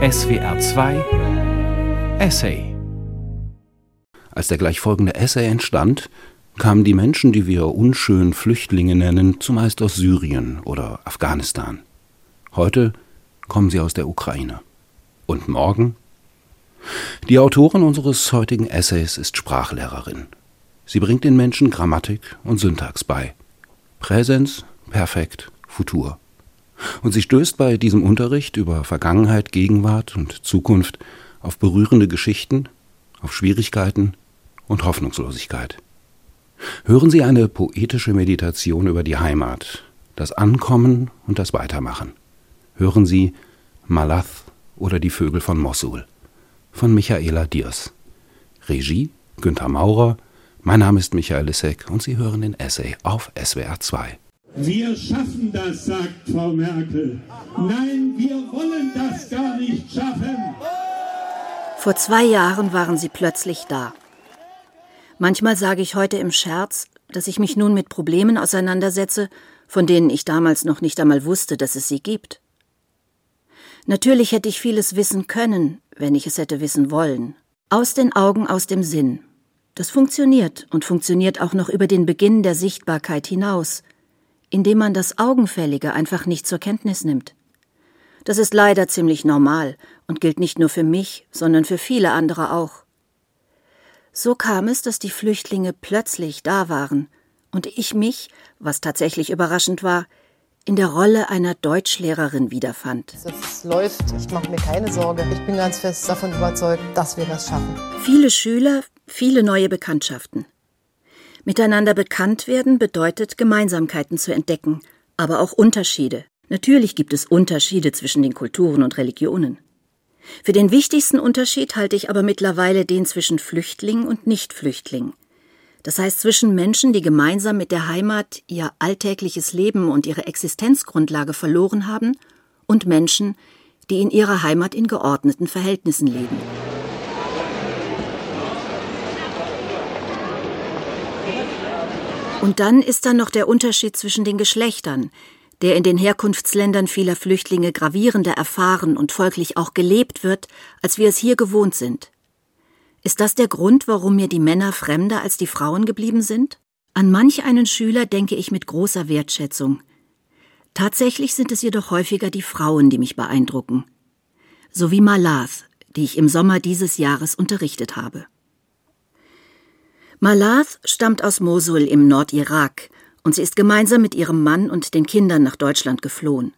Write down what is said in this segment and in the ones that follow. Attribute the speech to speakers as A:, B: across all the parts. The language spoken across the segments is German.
A: SWR 2 Essay
B: Als der gleichfolgende Essay entstand, kamen die Menschen, die wir unschön Flüchtlinge nennen, zumeist aus Syrien oder Afghanistan. Heute kommen sie aus der Ukraine. Und morgen? Die Autorin unseres heutigen Essays ist Sprachlehrerin. Sie bringt den Menschen Grammatik und Syntax bei. Präsens, Perfekt, Futur. Und sie stößt bei diesem Unterricht über Vergangenheit, Gegenwart und Zukunft auf berührende Geschichten, auf Schwierigkeiten und Hoffnungslosigkeit. Hören Sie eine poetische Meditation über die Heimat, das Ankommen und das Weitermachen. Hören Sie Malath oder die Vögel von Mossul von Michaela Diers. Regie Günther Maurer. Mein Name ist Michael Lissek und Sie hören den Essay auf SWR 2.
C: Wir schaffen das, sagt Frau Merkel. Nein, wir wollen das gar nicht schaffen.
D: Vor zwei Jahren waren sie plötzlich da. Manchmal sage ich heute im Scherz, dass ich mich nun mit Problemen auseinandersetze, von denen ich damals noch nicht einmal wusste, dass es sie gibt. Natürlich hätte ich vieles wissen können, wenn ich es hätte wissen wollen. Aus den Augen, aus dem Sinn. Das funktioniert und funktioniert auch noch über den Beginn der Sichtbarkeit hinaus – indem man das Augenfällige einfach nicht zur Kenntnis nimmt. Das ist leider ziemlich normal und gilt nicht nur für mich, sondern für viele andere auch. So kam es, dass die Flüchtlinge plötzlich da waren und ich mich, was tatsächlich überraschend war, in der Rolle einer Deutschlehrerin wiederfand.
E: Es läuft, ich mache mir keine Sorge. Ich bin ganz fest davon überzeugt, dass wir das schaffen.
D: Viele Schüler, viele neue Bekanntschaften. Miteinander bekannt werden bedeutet, Gemeinsamkeiten zu entdecken, aber auch Unterschiede. Natürlich gibt es Unterschiede zwischen den Kulturen und Religionen. Für den wichtigsten Unterschied halte ich aber mittlerweile den zwischen Flüchtling und Nichtflüchtling. Das heißt zwischen Menschen, die gemeinsam mit der Heimat ihr alltägliches Leben und ihre Existenzgrundlage verloren haben, und Menschen, die in ihrer Heimat in geordneten Verhältnissen leben. Und dann ist da noch der Unterschied zwischen den Geschlechtern, der in den Herkunftsländern vieler Flüchtlinge gravierender erfahren und folglich auch gelebt wird, als wir es hier gewohnt sind. Ist das der Grund, warum mir die Männer fremder als die Frauen geblieben sind? An manch einen Schüler denke ich mit großer Wertschätzung. Tatsächlich sind es jedoch häufiger die Frauen, die mich beeindrucken. So wie Malath, die ich im Sommer dieses Jahres unterrichtet habe. Malath stammt aus Mosul im Nordirak und sie ist gemeinsam mit ihrem Mann und den Kindern nach Deutschland geflohen.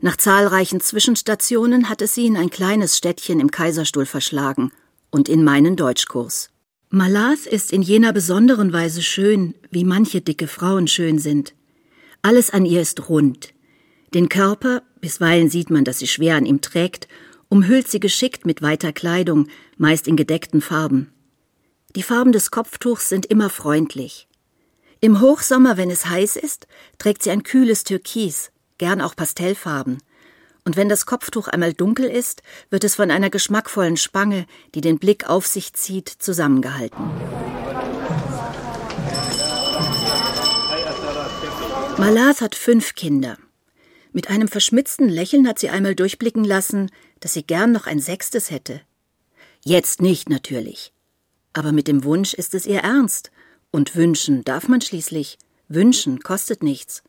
D: Nach zahlreichen Zwischenstationen hat es sie in ein kleines Städtchen im Kaiserstuhl verschlagen und in meinen Deutschkurs. Malath ist in jener besonderen Weise schön, wie manche dicke Frauen schön sind. Alles an ihr ist rund. Den Körper, bisweilen sieht man, dass sie schwer an ihm trägt, umhüllt sie geschickt mit weiter Kleidung, meist in gedeckten Farben. Die Farben des Kopftuchs sind immer freundlich. Im Hochsommer, wenn es heiß ist, trägt sie ein kühles Türkis, gern auch Pastellfarben. Und wenn das Kopftuch einmal dunkel ist, wird es von einer geschmackvollen Spange, die den Blick auf sich zieht, zusammengehalten. Malath hat fünf Kinder. Mit einem verschmitzten Lächeln hat sie einmal durchblicken lassen, dass sie gern noch ein sechstes hätte. Jetzt nicht natürlich. Aber mit dem Wunsch ist es ihr ernst. Und wünschen darf man schließlich. Wünschen kostet nichts.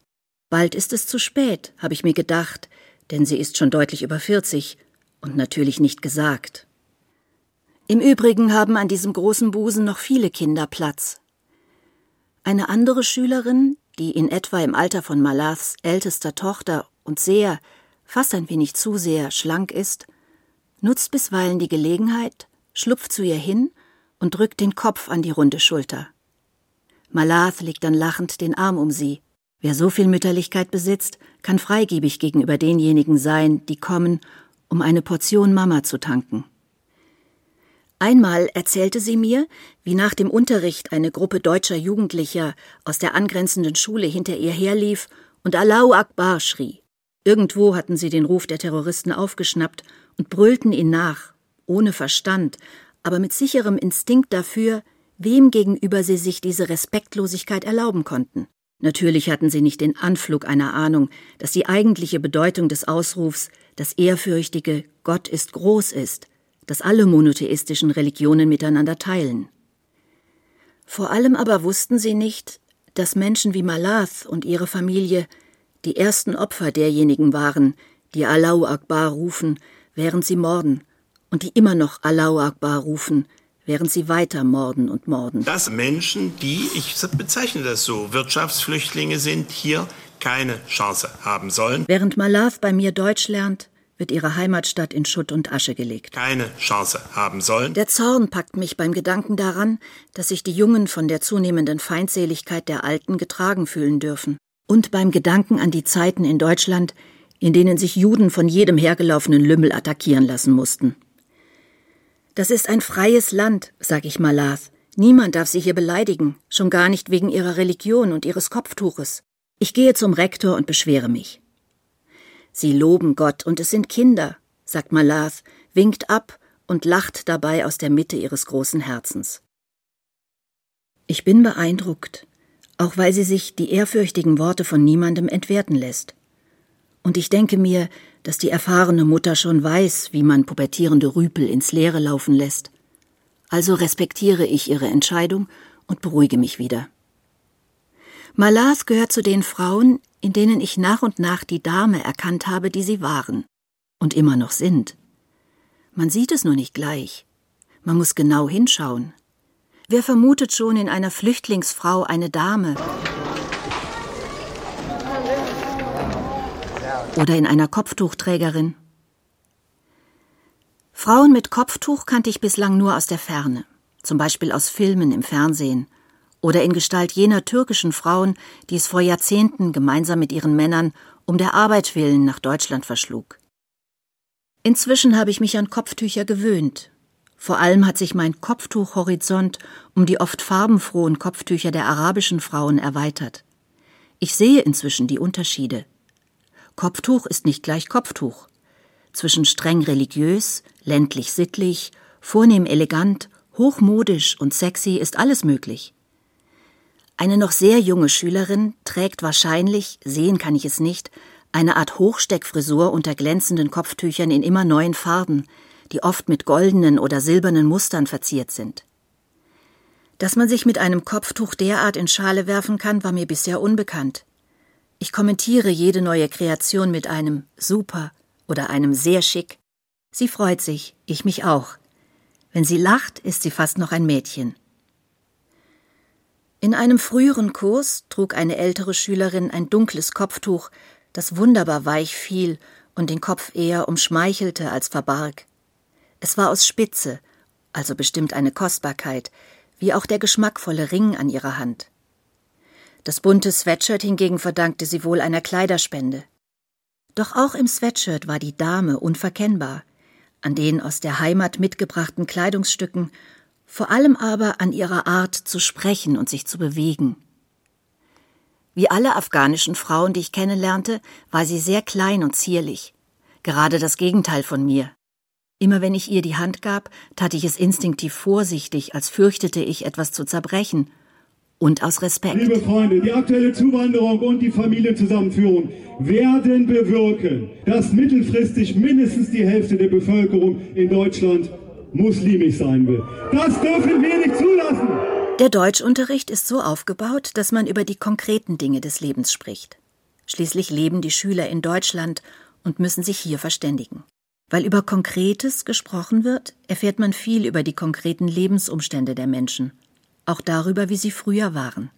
D: Bald ist es zu spät, habe ich mir gedacht, denn sie ist schon deutlich über 40 und natürlich nicht gesagt. Im Übrigen haben an diesem großen Busen noch viele Kinder Platz. Eine andere Schülerin, die in etwa im Alter von Malaths ältester Tochter und sehr, fast ein wenig zu sehr, schlank ist, nutzt bisweilen die Gelegenheit, schlupft zu ihr hin und drückt den Kopf an die runde Schulter. Malath legt dann lachend den Arm um sie. Wer so viel Mütterlichkeit besitzt, kann freigebig gegenüber denjenigen sein, die kommen, um eine Portion Mama zu tanken. Einmal erzählte sie mir, wie nach dem Unterricht eine Gruppe deutscher Jugendlicher aus der angrenzenden Schule hinter ihr herlief und Allahu Akbar schrie. Irgendwo hatten sie den Ruf der Terroristen aufgeschnappt und brüllten ihn nach, ohne Verstand, aber mit sicherem Instinkt dafür, wem gegenüber sie sich diese Respektlosigkeit erlauben konnten. Natürlich hatten sie nicht den Anflug einer Ahnung, dass die eigentliche Bedeutung des Ausrufs das ehrfürchtige Gott ist groß ist, das alle monotheistischen Religionen miteinander teilen. Vor allem aber wussten sie nicht, dass Menschen wie Malath und ihre Familie die ersten Opfer derjenigen waren, die Allahu Akbar rufen, während sie morden, und die immer noch Allahu Akbar rufen, während sie weiter morden und morden.
F: Dass Menschen, die, ich bezeichne das so, Wirtschaftsflüchtlinge sind, hier keine Chance haben sollen.
D: Während Malav bei mir Deutsch lernt, wird ihre Heimatstadt in Schutt und Asche gelegt.
F: Keine Chance haben sollen.
D: Der Zorn packt mich beim Gedanken daran, dass sich die Jungen von der zunehmenden Feindseligkeit der Alten getragen fühlen dürfen. Und beim Gedanken an die Zeiten in Deutschland, in denen sich Juden von jedem hergelaufenen Lümmel attackieren lassen mussten. Das ist ein freies Land, sag ich Malath. Niemand darf sie hier beleidigen, schon gar nicht wegen ihrer Religion und ihres Kopftuches. Ich gehe zum Rektor und beschwere mich. Sie loben Gott und es sind Kinder, sagt Malath, winkt ab und lacht dabei aus der Mitte ihres großen Herzens. Ich bin beeindruckt, auch weil sie sich die ehrfürchtigen Worte von niemandem entwerten lässt. Und ich denke mir, dass die erfahrene Mutter schon weiß, wie man pubertierende Rüpel ins Leere laufen lässt. Also respektiere ich ihre Entscheidung und beruhige mich wieder. Malas gehört zu den Frauen, in denen ich nach und nach die Dame erkannt habe, die sie waren und immer noch sind. Man sieht es nur nicht gleich. Man muss genau hinschauen. Wer vermutet schon in einer Flüchtlingsfrau eine Dame? Oder in einer Kopftuchträgerin? Frauen mit Kopftuch kannte ich bislang nur aus der Ferne, zum Beispiel aus Filmen im Fernsehen oder in Gestalt jener türkischen Frauen, die es vor Jahrzehnten gemeinsam mit ihren Männern um der Arbeit willen nach Deutschland verschlug. Inzwischen habe ich mich an Kopftücher gewöhnt. Vor allem hat sich mein Kopftuchhorizont um die oft farbenfrohen Kopftücher der arabischen Frauen erweitert. Ich sehe inzwischen die Unterschiede. Kopftuch ist nicht gleich Kopftuch. Zwischen streng religiös, ländlich sittlich, vornehm elegant, hochmodisch und sexy ist alles möglich. Eine noch sehr junge Schülerin trägt wahrscheinlich, sehen kann ich es nicht, eine Art Hochsteckfrisur unter glänzenden Kopftüchern in immer neuen Farben, die oft mit goldenen oder silbernen Mustern verziert sind. Dass man sich mit einem Kopftuch derart in Schale werfen kann, war mir bisher unbekannt. Ich kommentiere jede neue Kreation mit einem super oder einem sehr schick. Sie freut sich, ich mich auch. Wenn sie lacht, ist sie fast noch ein Mädchen. In einem früheren Kurs trug eine ältere Schülerin ein dunkles Kopftuch, das wunderbar weich fiel und den Kopf eher umschmeichelte als verbarg. Es war aus Spitze, also bestimmt eine Kostbarkeit, wie auch der geschmackvolle Ring an ihrer Hand. Das bunte Sweatshirt hingegen verdankte sie wohl einer Kleiderspende. Doch auch im Sweatshirt war die Dame unverkennbar, an den aus der Heimat mitgebrachten Kleidungsstücken vor allem aber an ihrer Art zu sprechen und sich zu bewegen. Wie alle afghanischen Frauen, die ich kennenlernte, war sie sehr klein und zierlich, gerade das Gegenteil von mir. Immer wenn ich ihr die Hand gab, tat ich es instinktiv vorsichtig, als fürchtete ich etwas zu zerbrechen, und aus Respekt.
C: Liebe Freunde, die aktuelle Zuwanderung und die Familienzusammenführung werden bewirken, dass mittelfristig mindestens die Hälfte der Bevölkerung in Deutschland muslimisch sein will. Das dürfen wir nicht zulassen.
D: Der Deutschunterricht ist so aufgebaut, dass man über die konkreten Dinge des Lebens spricht. Schließlich leben die Schüler in Deutschland und müssen sich hier verständigen. Weil über Konkretes gesprochen wird, erfährt man viel über die konkreten Lebensumstände der Menschen, auch darüber, wie sie früher waren.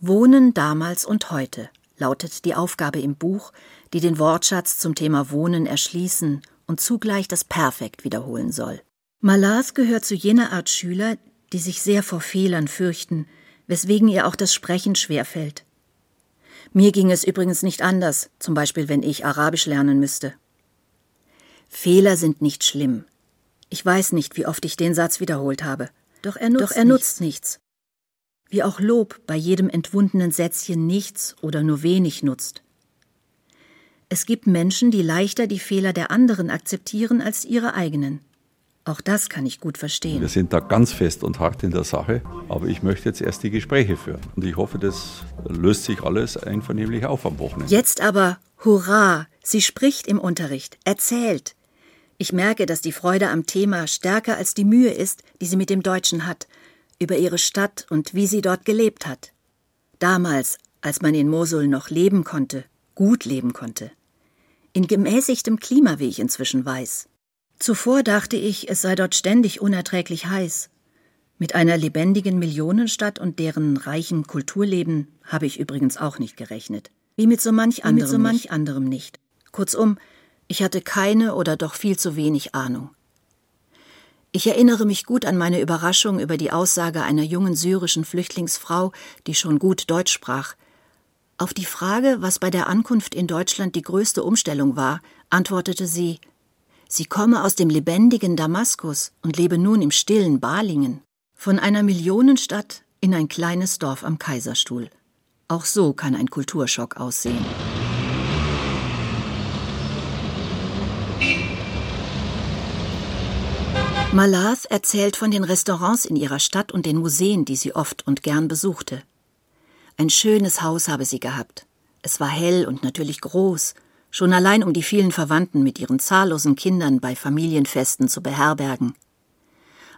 D: Wohnen damals und heute lautet die Aufgabe im Buch, die den Wortschatz zum Thema Wohnen erschließen und zugleich das Perfekt wiederholen soll. Malas gehört zu jener Art Schüler, die sich sehr vor Fehlern fürchten, weswegen ihr auch das Sprechen schwerfällt. Mir ging es übrigens nicht anders, zum Beispiel wenn ich Arabisch lernen müsste. Fehler sind nicht schlimm. Ich weiß nicht, wie oft ich den Satz wiederholt habe. Doch er nutzt, Doch er nutzt nichts. Wie auch Lob bei jedem entwundenen Sätzchen nichts oder nur wenig nutzt. Es gibt Menschen, die leichter die Fehler der anderen akzeptieren als ihre eigenen. Auch das kann ich gut verstehen.
G: Wir sind da ganz fest und hart in der Sache, aber ich möchte jetzt erst die Gespräche führen. Und ich hoffe, das löst sich alles einvernehmlich auf am Wochenende.
D: Jetzt aber, hurra, sie spricht im Unterricht, erzählt. Ich merke, dass die Freude am Thema stärker als die Mühe ist, die sie mit dem Deutschen hat, über ihre Stadt und wie sie dort gelebt hat. Damals, als man in Mosul noch leben konnte, gut leben konnte. In gemäßigtem Klima, wie ich inzwischen weiß. Zuvor dachte ich, es sei dort ständig unerträglich heiß. Mit einer lebendigen Millionenstadt und deren reichen Kulturleben habe ich übrigens auch nicht gerechnet. Wie mit so manch anderem, so manch anderem nicht. Kurzum, ich hatte keine oder doch viel zu wenig Ahnung. Ich erinnere mich gut an meine Überraschung über die Aussage einer jungen syrischen Flüchtlingsfrau, die schon gut Deutsch sprach. Auf die Frage, was bei der Ankunft in Deutschland die größte Umstellung war, antwortete sie Sie komme aus dem lebendigen Damaskus und lebe nun im stillen Balingen. Von einer Millionenstadt in ein kleines Dorf am Kaiserstuhl. Auch so kann ein Kulturschock aussehen. Malath erzählt von den Restaurants in ihrer Stadt und den Museen, die sie oft und gern besuchte. Ein schönes Haus habe sie gehabt. Es war hell und natürlich groß, schon allein um die vielen Verwandten mit ihren zahllosen Kindern bei Familienfesten zu beherbergen.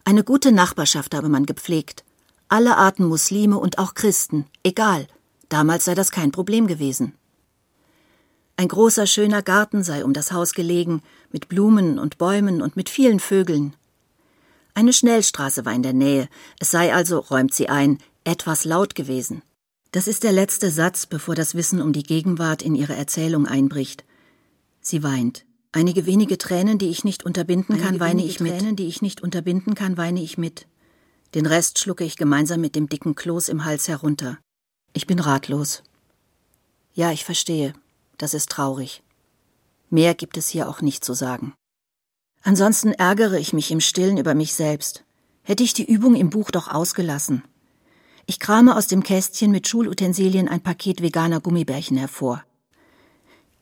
D: Eine gute Nachbarschaft habe man gepflegt, alle Arten Muslime und auch Christen, egal, damals sei das kein Problem gewesen. Ein großer schöner Garten sei um das Haus gelegen, mit Blumen und Bäumen und mit vielen Vögeln. Eine Schnellstraße war in der Nähe, es sei also, räumt sie ein, etwas laut gewesen. Das ist der letzte Satz, bevor das Wissen um die Gegenwart in ihre Erzählung einbricht. Sie weint. Einige wenige Tränen, die ich nicht unterbinden Einige kann, weine ich mit. Tränen, die ich nicht unterbinden kann, weine ich mit. Den Rest schlucke ich gemeinsam mit dem dicken Kloß im Hals herunter. Ich bin ratlos. Ja, ich verstehe. Das ist traurig. Mehr gibt es hier auch nicht zu sagen. Ansonsten ärgere ich mich im Stillen über mich selbst. Hätte ich die Übung im Buch doch ausgelassen. Ich krame aus dem Kästchen mit Schulutensilien ein Paket veganer Gummibärchen hervor.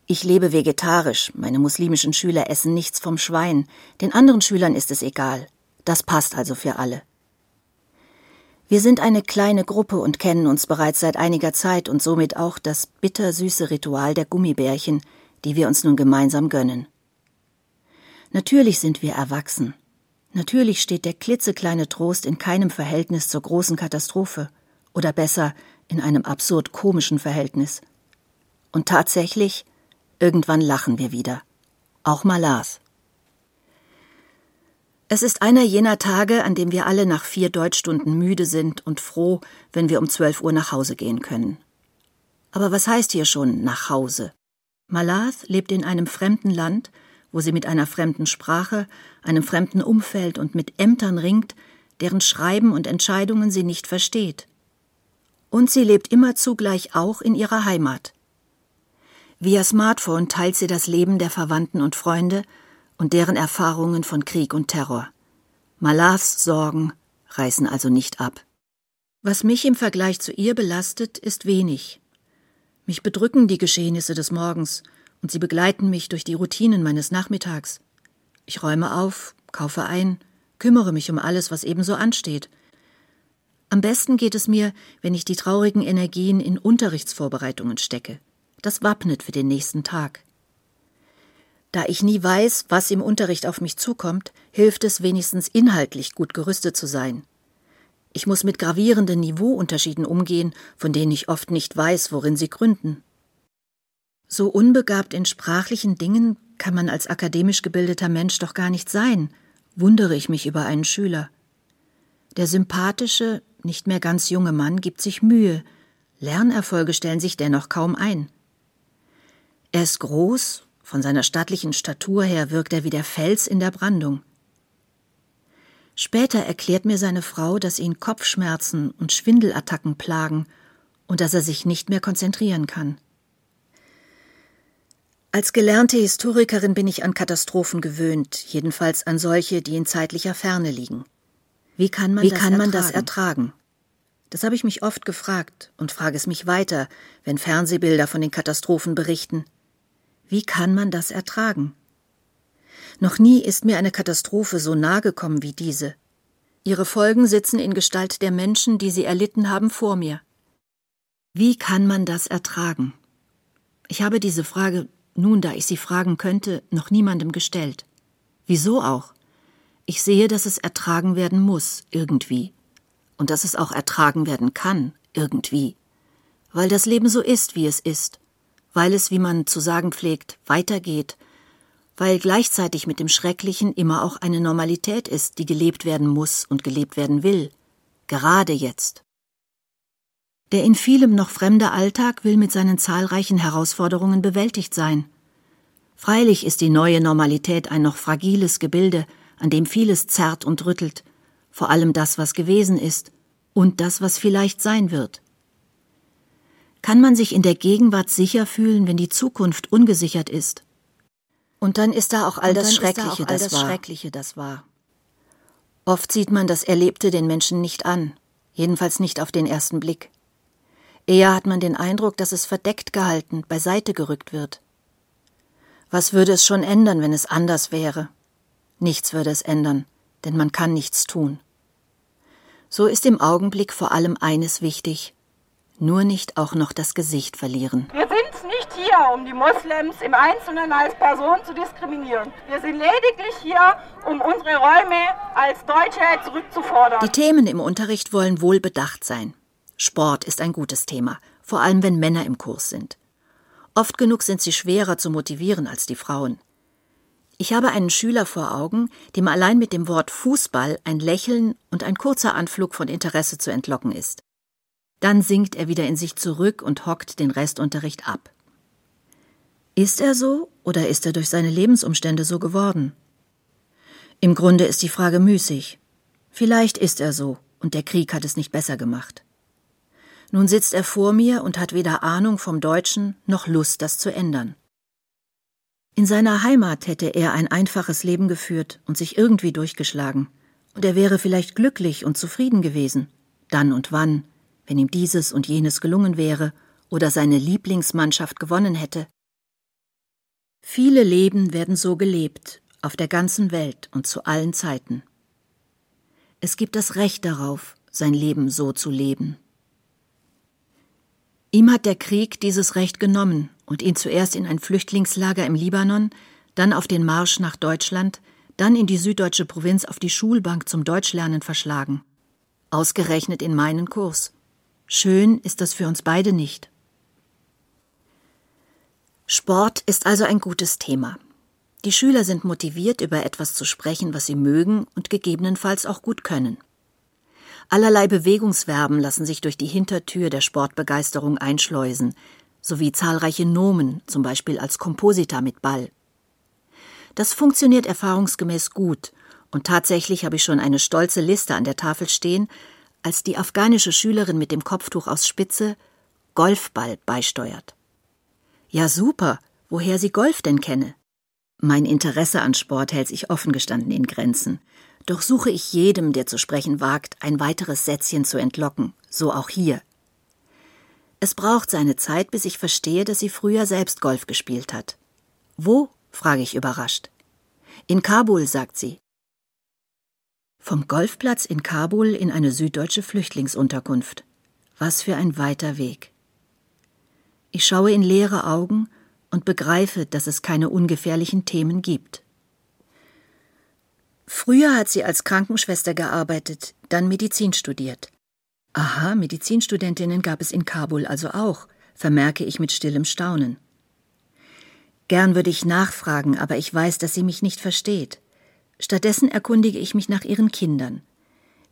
D: Ich lebe vegetarisch, meine muslimischen Schüler essen nichts vom Schwein, den anderen Schülern ist es egal. Das passt also für alle. Wir sind eine kleine Gruppe und kennen uns bereits seit einiger Zeit und somit auch das bittersüße Ritual der Gummibärchen, die wir uns nun gemeinsam gönnen. Natürlich sind wir erwachsen, Natürlich steht der klitzekleine Trost in keinem Verhältnis zur großen Katastrophe, oder besser in einem absurd komischen Verhältnis. Und tatsächlich, irgendwann lachen wir wieder. Auch Malas. Es ist einer jener Tage, an dem wir alle nach vier Deutschstunden müde sind und froh, wenn wir um zwölf Uhr nach Hause gehen können. Aber was heißt hier schon nach Hause? Malath lebt in einem fremden Land wo sie mit einer fremden Sprache, einem fremden Umfeld und mit Ämtern ringt, deren Schreiben und Entscheidungen sie nicht versteht. Und sie lebt immer zugleich auch in ihrer Heimat. Via Smartphone teilt sie das Leben der Verwandten und Freunde und deren Erfahrungen von Krieg und Terror. Malavs Sorgen reißen also nicht ab. Was mich im Vergleich zu ihr belastet, ist wenig. Mich bedrücken die Geschehnisse des Morgens und sie begleiten mich durch die Routinen meines Nachmittags. Ich räume auf, kaufe ein, kümmere mich um alles, was ebenso ansteht. Am besten geht es mir, wenn ich die traurigen Energien in Unterrichtsvorbereitungen stecke. Das wappnet für den nächsten Tag. Da ich nie weiß, was im Unterricht auf mich zukommt, hilft es wenigstens inhaltlich gut gerüstet zu sein. Ich muss mit gravierenden Niveauunterschieden umgehen, von denen ich oft nicht weiß, worin sie gründen. So unbegabt in sprachlichen Dingen kann man als akademisch gebildeter Mensch doch gar nicht sein, wundere ich mich über einen Schüler. Der sympathische, nicht mehr ganz junge Mann gibt sich Mühe, Lernerfolge stellen sich dennoch kaum ein. Er ist groß, von seiner stattlichen Statur her wirkt er wie der Fels in der Brandung. Später erklärt mir seine Frau, dass ihn Kopfschmerzen und Schwindelattacken plagen und dass er sich nicht mehr konzentrieren kann. Als gelernte Historikerin bin ich an Katastrophen gewöhnt, jedenfalls an solche, die in zeitlicher Ferne liegen. Wie kann man, Wie das, kann man das ertragen? Das habe ich mich oft gefragt und frage es mich weiter, wenn Fernsehbilder von den Katastrophen berichten. Wie kann man das ertragen? Noch nie ist mir eine Katastrophe so nahe gekommen wie diese. Ihre Folgen sitzen in Gestalt der Menschen, die sie erlitten haben, vor mir. Wie kann man das ertragen? Ich habe diese Frage nun, da ich sie fragen könnte, noch niemandem gestellt. Wieso auch? Ich sehe, dass es ertragen werden muss, irgendwie. Und dass es auch ertragen werden kann, irgendwie. Weil das Leben so ist, wie es ist. Weil es, wie man zu sagen pflegt, weitergeht. Weil gleichzeitig mit dem Schrecklichen immer auch eine Normalität ist, die gelebt werden muss und gelebt werden will. Gerade jetzt. Der in vielem noch fremde Alltag will mit seinen zahlreichen Herausforderungen bewältigt sein. Freilich ist die neue Normalität ein noch fragiles Gebilde, an dem vieles zerrt und rüttelt, vor allem das, was gewesen ist, und das, was vielleicht sein wird. Kann man sich in der Gegenwart sicher fühlen, wenn die Zukunft ungesichert ist? Und dann ist da auch all das Schreckliche, da all das, das Schreckliche, das war. Oft sieht man das Erlebte den Menschen nicht an, jedenfalls nicht auf den ersten Blick. Eher hat man den Eindruck, dass es verdeckt gehalten, beiseite gerückt wird. Was würde es schon ändern, wenn es anders wäre? Nichts würde es ändern, denn man kann nichts tun. So ist im Augenblick vor allem eines wichtig, nur nicht auch noch das Gesicht verlieren.
H: Wir sind nicht hier, um die Moslems im Einzelnen als Person zu diskriminieren. Wir sind lediglich hier, um unsere Räume als Deutsche zurückzufordern.
D: Die Themen im Unterricht wollen wohl bedacht sein. Sport ist ein gutes Thema, vor allem wenn Männer im Kurs sind. Oft genug sind sie schwerer zu motivieren als die Frauen. Ich habe einen Schüler vor Augen, dem allein mit dem Wort Fußball ein Lächeln und ein kurzer Anflug von Interesse zu entlocken ist. Dann sinkt er wieder in sich zurück und hockt den Restunterricht ab. Ist er so oder ist er durch seine Lebensumstände so geworden? Im Grunde ist die Frage müßig. Vielleicht ist er so und der Krieg hat es nicht besser gemacht. Nun sitzt er vor mir und hat weder Ahnung vom Deutschen noch Lust, das zu ändern. In seiner Heimat hätte er ein einfaches Leben geführt und sich irgendwie durchgeschlagen, und er wäre vielleicht glücklich und zufrieden gewesen, dann und wann, wenn ihm dieses und jenes gelungen wäre oder seine Lieblingsmannschaft gewonnen hätte. Viele Leben werden so gelebt, auf der ganzen Welt und zu allen Zeiten. Es gibt das Recht darauf, sein Leben so zu leben. Ihm hat der Krieg dieses Recht genommen und ihn zuerst in ein Flüchtlingslager im Libanon, dann auf den Marsch nach Deutschland, dann in die süddeutsche Provinz auf die Schulbank zum Deutschlernen verschlagen. Ausgerechnet in meinen Kurs. Schön ist das für uns beide nicht. Sport ist also ein gutes Thema. Die Schüler sind motiviert, über etwas zu sprechen, was sie mögen und gegebenenfalls auch gut können. Allerlei Bewegungsverben lassen sich durch die Hintertür der Sportbegeisterung einschleusen, sowie zahlreiche Nomen, zum Beispiel als Komposita mit Ball. Das funktioniert erfahrungsgemäß gut, und tatsächlich habe ich schon eine stolze Liste an der Tafel stehen, als die afghanische Schülerin mit dem Kopftuch aus Spitze Golfball beisteuert. Ja, super, woher sie Golf denn kenne. Mein Interesse an Sport hält sich offen gestanden in Grenzen. Doch suche ich jedem, der zu sprechen wagt, ein weiteres Sätzchen zu entlocken, so auch hier. Es braucht seine Zeit, bis ich verstehe, dass sie früher selbst Golf gespielt hat. Wo? frage ich überrascht. In Kabul, sagt sie. Vom Golfplatz in Kabul in eine süddeutsche Flüchtlingsunterkunft. Was für ein weiter Weg. Ich schaue in leere Augen und begreife, dass es keine ungefährlichen Themen gibt. Früher hat sie als Krankenschwester gearbeitet, dann Medizin studiert. Aha, Medizinstudentinnen gab es in Kabul also auch, vermerke ich mit stillem Staunen. Gern würde ich nachfragen, aber ich weiß, dass sie mich nicht versteht. Stattdessen erkundige ich mich nach ihren Kindern.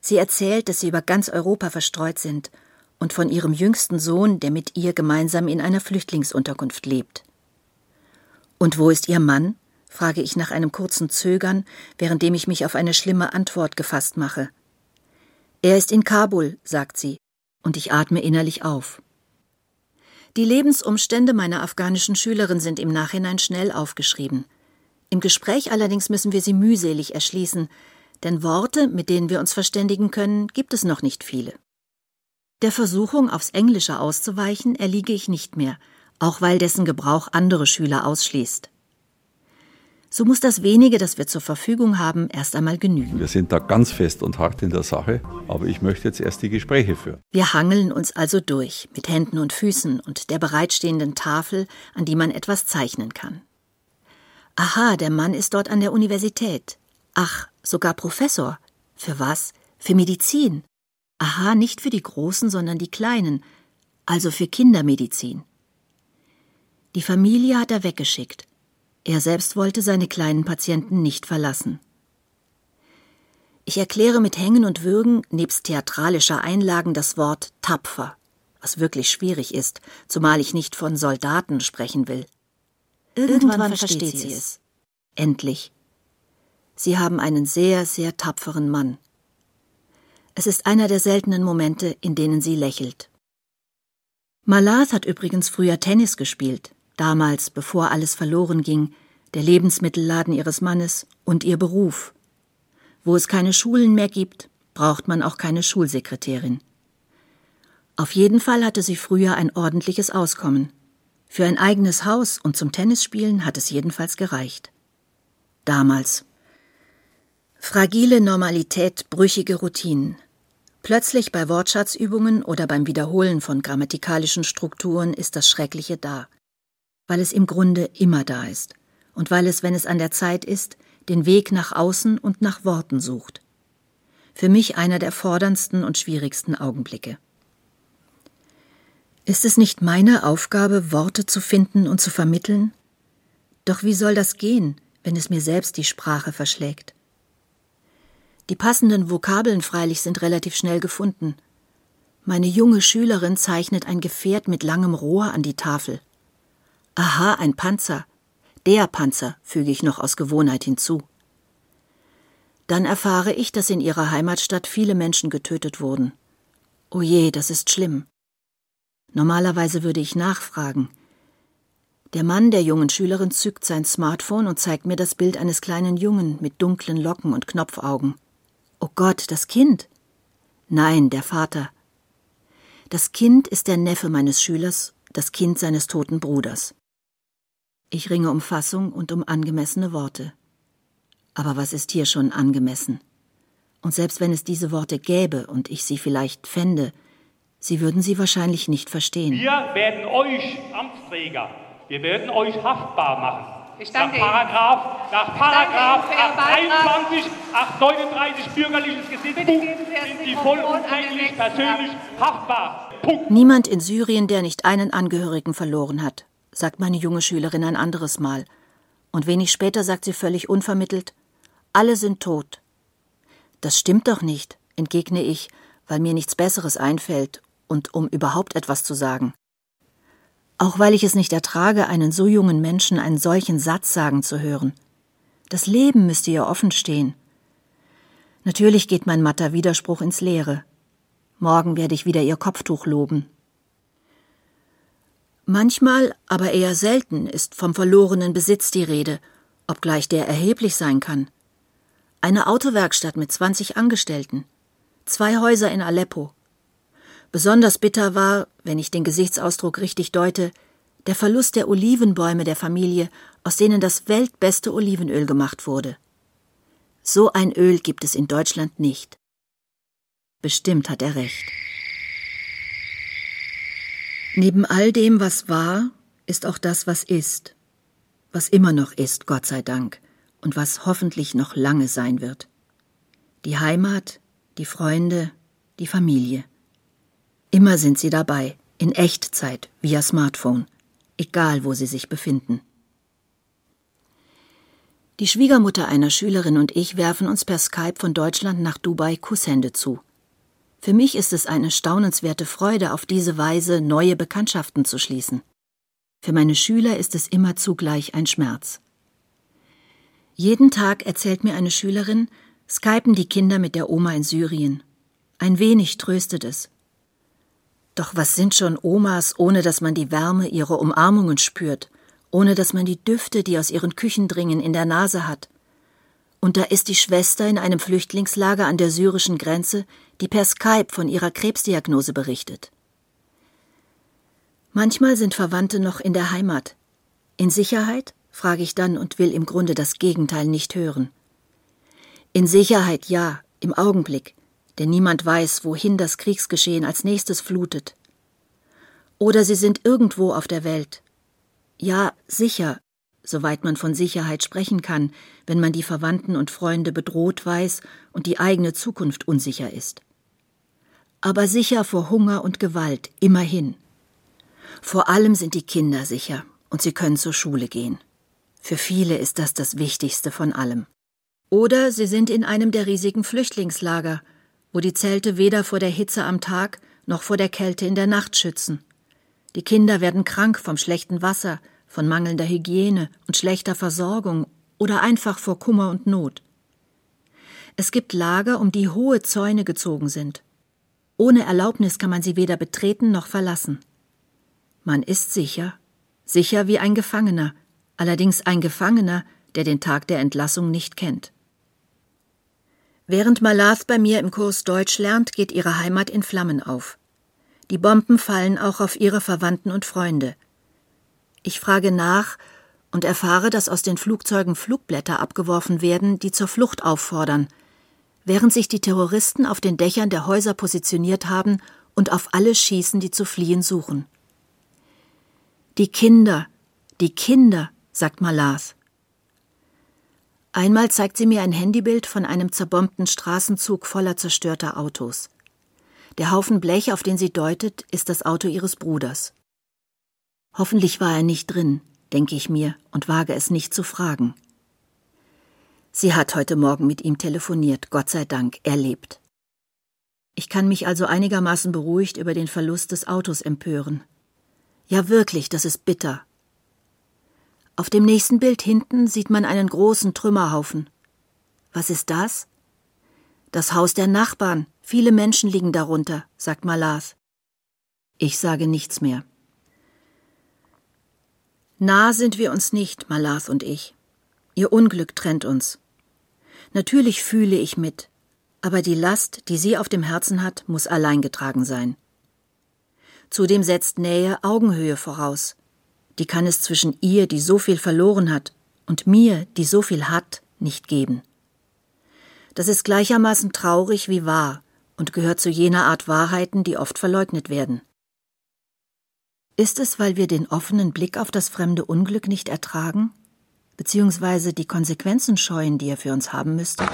D: Sie erzählt, dass sie über ganz Europa verstreut sind und von ihrem jüngsten Sohn, der mit ihr gemeinsam in einer Flüchtlingsunterkunft lebt. Und wo ist ihr Mann? Frage ich nach einem kurzen Zögern, währenddem ich mich auf eine schlimme Antwort gefasst mache. Er ist in Kabul, sagt sie, und ich atme innerlich auf. Die Lebensumstände meiner afghanischen Schülerin sind im Nachhinein schnell aufgeschrieben. Im Gespräch allerdings müssen wir sie mühselig erschließen, denn Worte, mit denen wir uns verständigen können, gibt es noch nicht viele. Der Versuchung, aufs Englische auszuweichen, erliege ich nicht mehr, auch weil dessen Gebrauch andere Schüler ausschließt so muss das wenige, das wir zur Verfügung haben, erst einmal genügen.
G: Wir sind da ganz fest und hart in der Sache, aber ich möchte jetzt erst die Gespräche führen.
D: Wir hangeln uns also durch, mit Händen und Füßen und der bereitstehenden Tafel, an die man etwas zeichnen kann. Aha, der Mann ist dort an der Universität. Ach, sogar Professor. Für was? Für Medizin. Aha, nicht für die Großen, sondern die Kleinen, also für Kindermedizin. Die Familie hat er weggeschickt. Er selbst wollte seine kleinen Patienten nicht verlassen. Ich erkläre mit Hängen und Würgen nebst theatralischer Einlagen das Wort tapfer, was wirklich schwierig ist, zumal ich nicht von Soldaten sprechen will. Irgendwann, Irgendwann versteht sie es. Endlich. Sie haben einen sehr, sehr tapferen Mann. Es ist einer der seltenen Momente, in denen sie lächelt. Malaz hat übrigens früher Tennis gespielt, damals, bevor alles verloren ging, der Lebensmittelladen ihres Mannes und ihr Beruf. Wo es keine Schulen mehr gibt, braucht man auch keine Schulsekretärin. Auf jeden Fall hatte sie früher ein ordentliches Auskommen. Für ein eigenes Haus und zum Tennisspielen hat es jedenfalls gereicht. Damals. Fragile Normalität, brüchige Routinen. Plötzlich bei Wortschatzübungen oder beim Wiederholen von grammatikalischen Strukturen ist das Schreckliche da, weil es im Grunde immer da ist und weil es, wenn es an der Zeit ist, den Weg nach außen und nach Worten sucht. Für mich einer der forderndsten und schwierigsten Augenblicke. Ist es nicht meine Aufgabe, Worte zu finden und zu vermitteln? Doch wie soll das gehen, wenn es mir selbst die Sprache verschlägt? Die passenden Vokabeln freilich sind relativ schnell gefunden. Meine junge Schülerin zeichnet ein Gefährt mit langem Rohr an die Tafel. Aha, ein Panzer. Der Panzer, füge ich noch aus Gewohnheit hinzu. Dann erfahre ich, dass in ihrer Heimatstadt viele Menschen getötet wurden. Oh je, das ist schlimm. Normalerweise würde ich nachfragen. Der Mann der jungen Schülerin zückt sein Smartphone und zeigt mir das Bild eines kleinen Jungen mit dunklen Locken und Knopfaugen. Oh Gott, das Kind. Nein, der Vater. Das Kind ist der Neffe meines Schülers, das Kind seines toten Bruders. Ich ringe um Fassung und um angemessene Worte. Aber was ist hier schon angemessen? Und selbst wenn es diese Worte gäbe und ich sie vielleicht fände, Sie würden sie wahrscheinlich nicht verstehen.
I: Wir werden euch Amtsträger, wir werden euch haftbar machen.
J: Ich danke
I: nach Paragraph, nach Paragraph 823, 839 bürgerliches Gesetzbuch sind Sie vollumfänglich persönlich haftbar. Punkt.
D: Niemand in Syrien, der nicht einen Angehörigen verloren hat, sagt meine junge Schülerin ein anderes Mal. Und wenig später sagt sie völlig unvermittelt, alle sind tot. Das stimmt doch nicht, entgegne ich, weil mir nichts Besseres einfällt und um überhaupt etwas zu sagen auch weil ich es nicht ertrage, einen so jungen Menschen einen solchen Satz sagen zu hören. Das Leben müsste ihr offen stehen. Natürlich geht mein matter Widerspruch ins Leere. Morgen werde ich wieder ihr Kopftuch loben. Manchmal, aber eher selten, ist vom verlorenen Besitz die Rede, obgleich der erheblich sein kann. Eine Autowerkstatt mit 20 Angestellten, zwei Häuser in Aleppo, Besonders bitter war, wenn ich den Gesichtsausdruck richtig deute, der Verlust der Olivenbäume der Familie, aus denen das weltbeste Olivenöl gemacht wurde. So ein Öl gibt es in Deutschland nicht. Bestimmt hat er recht. Neben all dem, was war, ist auch das, was ist, was immer noch ist, Gott sei Dank, und was hoffentlich noch lange sein wird. Die Heimat, die Freunde, die Familie. Immer sind sie dabei, in Echtzeit, via Smartphone, egal wo sie sich befinden. Die Schwiegermutter einer Schülerin und ich werfen uns per Skype von Deutschland nach Dubai Kusshände zu. Für mich ist es eine staunenswerte Freude, auf diese Weise neue Bekanntschaften zu schließen. Für meine Schüler ist es immer zugleich ein Schmerz. Jeden Tag erzählt mir eine Schülerin, skypen die Kinder mit der Oma in Syrien. Ein wenig tröstet es, doch was sind schon Omas, ohne dass man die Wärme ihrer Umarmungen spürt, ohne dass man die Düfte, die aus ihren Küchen dringen, in der Nase hat? Und da ist die Schwester in einem Flüchtlingslager an der syrischen Grenze, die per Skype von ihrer Krebsdiagnose berichtet. Manchmal sind Verwandte noch in der Heimat. In Sicherheit? frage ich dann und will im Grunde das Gegenteil nicht hören. In Sicherheit ja, im Augenblick, denn niemand weiß, wohin das Kriegsgeschehen als nächstes flutet. Oder sie sind irgendwo auf der Welt. Ja, sicher, soweit man von Sicherheit sprechen kann, wenn man die Verwandten und Freunde bedroht weiß und die eigene Zukunft unsicher ist. Aber sicher vor Hunger und Gewalt, immerhin. Vor allem sind die Kinder sicher und sie können zur Schule gehen. Für viele ist das das Wichtigste von allem. Oder sie sind in einem der riesigen Flüchtlingslager, wo die Zelte weder vor der Hitze am Tag noch vor der Kälte in der Nacht schützen. Die Kinder werden krank vom schlechten Wasser, von mangelnder Hygiene und schlechter Versorgung oder einfach vor Kummer und Not. Es gibt Lager, um die hohe Zäune gezogen sind. Ohne Erlaubnis kann man sie weder betreten noch verlassen. Man ist sicher, sicher wie ein Gefangener, allerdings ein Gefangener, der den Tag der Entlassung nicht kennt. Während Malath bei mir im Kurs Deutsch lernt, geht ihre Heimat in Flammen auf. Die Bomben fallen auch auf ihre Verwandten und Freunde. Ich frage nach und erfahre, dass aus den Flugzeugen Flugblätter abgeworfen werden, die zur Flucht auffordern, während sich die Terroristen auf den Dächern der Häuser positioniert haben und auf alle schießen, die zu fliehen suchen. Die Kinder, die Kinder, sagt Malath. Einmal zeigt sie mir ein Handybild von einem zerbombten Straßenzug voller zerstörter Autos. Der Haufen Blech, auf den sie deutet, ist das Auto ihres Bruders. Hoffentlich war er nicht drin, denke ich mir und wage es nicht zu fragen. Sie hat heute Morgen mit ihm telefoniert, Gott sei Dank, er lebt. Ich kann mich also einigermaßen beruhigt über den Verlust des Autos empören. Ja wirklich, das ist bitter. Auf dem nächsten Bild hinten sieht man einen großen Trümmerhaufen. Was ist das? Das Haus der Nachbarn. Viele Menschen liegen darunter, sagt Malas. Ich sage nichts mehr. Nah sind wir uns nicht, Malas und ich. Ihr Unglück trennt uns. Natürlich fühle ich mit, aber die Last, die sie auf dem Herzen hat, muss allein getragen sein. Zudem setzt Nähe Augenhöhe voraus. Die kann es zwischen ihr, die so viel verloren hat, und mir, die so viel hat, nicht geben. Das ist gleichermaßen traurig wie wahr und gehört zu jener Art Wahrheiten, die oft verleugnet werden. Ist es, weil wir den offenen Blick auf das fremde Unglück nicht ertragen? Beziehungsweise die Konsequenzen scheuen, die er für uns haben müsste?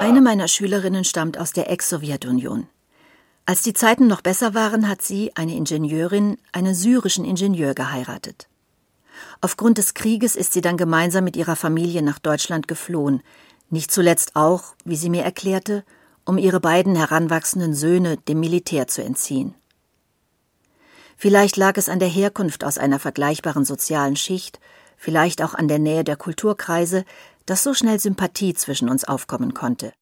D: Eine meiner Schülerinnen stammt aus der Ex-Sowjetunion. Als die Zeiten noch besser waren, hat sie, eine Ingenieurin, einen syrischen Ingenieur geheiratet. Aufgrund des Krieges ist sie dann gemeinsam mit ihrer Familie nach Deutschland geflohen, nicht zuletzt auch, wie sie mir erklärte, um ihre beiden heranwachsenden Söhne dem Militär zu entziehen. Vielleicht lag es an der Herkunft aus einer vergleichbaren sozialen Schicht, vielleicht auch an der Nähe der Kulturkreise, dass so schnell Sympathie zwischen uns aufkommen konnte.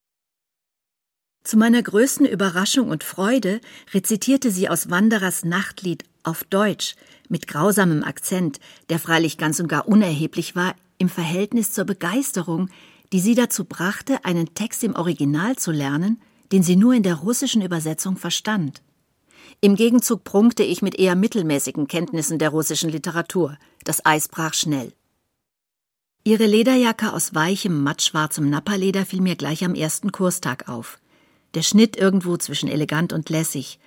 D: Zu meiner größten Überraschung und Freude rezitierte sie aus Wanderers Nachtlied auf Deutsch mit grausamem Akzent, der freilich ganz und gar unerheblich war im Verhältnis zur Begeisterung, die sie dazu brachte, einen Text im Original zu lernen, den sie nur in der russischen Übersetzung verstand. Im Gegenzug prunkte ich mit eher mittelmäßigen Kenntnissen der russischen Literatur. Das Eis brach schnell. Ihre Lederjacke aus weichem, mattschwarzem Napperleder fiel mir gleich am ersten Kurstag auf. Der Schnitt irgendwo zwischen elegant und lässig.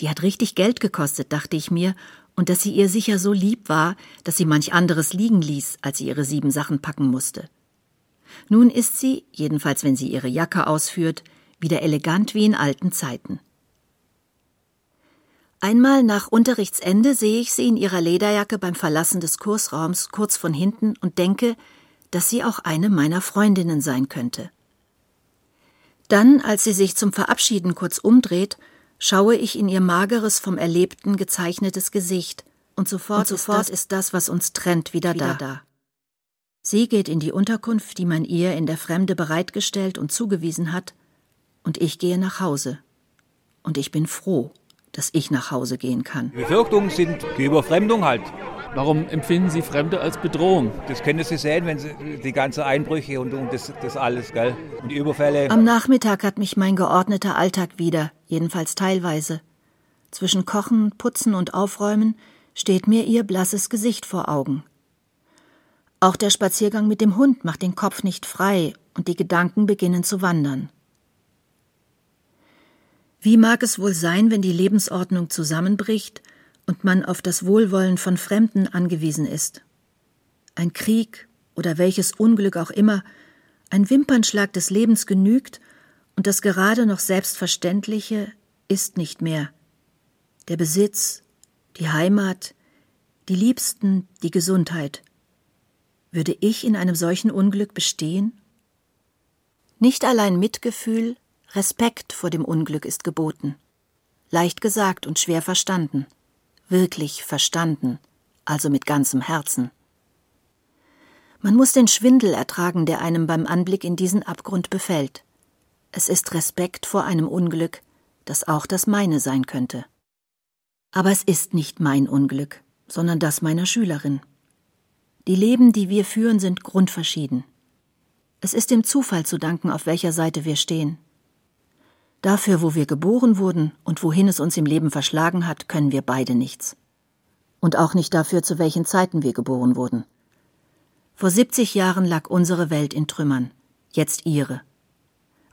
D: Die hat richtig Geld gekostet, dachte ich mir, und dass sie ihr sicher so lieb war, dass sie manch anderes liegen ließ, als sie ihre sieben Sachen packen musste. Nun ist sie, jedenfalls wenn sie ihre Jacke ausführt, wieder elegant wie in alten Zeiten. Einmal nach Unterrichtsende sehe ich sie in ihrer Lederjacke beim Verlassen des Kursraums kurz von hinten und denke, dass sie auch eine meiner Freundinnen sein könnte. Dann, als sie sich zum Verabschieden kurz umdreht, schaue ich in ihr mageres, vom Erlebten gezeichnetes Gesicht, und sofort, und sofort ist, das, ist das, was uns trennt, wieder, wieder da. da. Sie geht in die Unterkunft, die man ihr in der Fremde bereitgestellt und zugewiesen hat, und ich gehe nach Hause. Und ich bin froh, dass ich nach Hause gehen kann.
J: Die Befürchtungen sind die Überfremdung halt.
K: Warum empfinden Sie Fremde als Bedrohung?
J: Das können Sie sehen, wenn Sie die ganzen Einbrüche und, und das, das alles, gell? Und die Überfälle.
D: Am Nachmittag hat mich mein geordneter Alltag wieder, jedenfalls teilweise. Zwischen Kochen, Putzen und Aufräumen steht mir ihr blasses Gesicht vor Augen. Auch der Spaziergang mit dem Hund macht den Kopf nicht frei und die Gedanken beginnen zu wandern. Wie mag es wohl sein, wenn die Lebensordnung zusammenbricht und man auf das Wohlwollen von Fremden angewiesen ist. Ein Krieg oder welches Unglück auch immer, ein Wimpernschlag des Lebens genügt, und das gerade noch Selbstverständliche ist nicht mehr. Der Besitz, die Heimat, die Liebsten, die Gesundheit. Würde ich in einem solchen Unglück bestehen? Nicht allein Mitgefühl, Respekt vor dem Unglück ist geboten. Leicht gesagt und schwer verstanden. Wirklich verstanden, also mit ganzem Herzen. Man muss den Schwindel ertragen, der einem beim Anblick in diesen Abgrund befällt. Es ist Respekt vor einem Unglück, das auch das meine sein könnte. Aber es ist nicht mein Unglück, sondern das meiner Schülerin. Die Leben, die wir führen, sind grundverschieden. Es ist dem Zufall zu danken, auf welcher Seite wir stehen. Dafür, wo wir geboren wurden und wohin es uns im Leben verschlagen hat, können wir beide nichts. Und auch nicht dafür, zu welchen Zeiten wir geboren wurden. Vor 70 Jahren lag unsere Welt in Trümmern, jetzt ihre.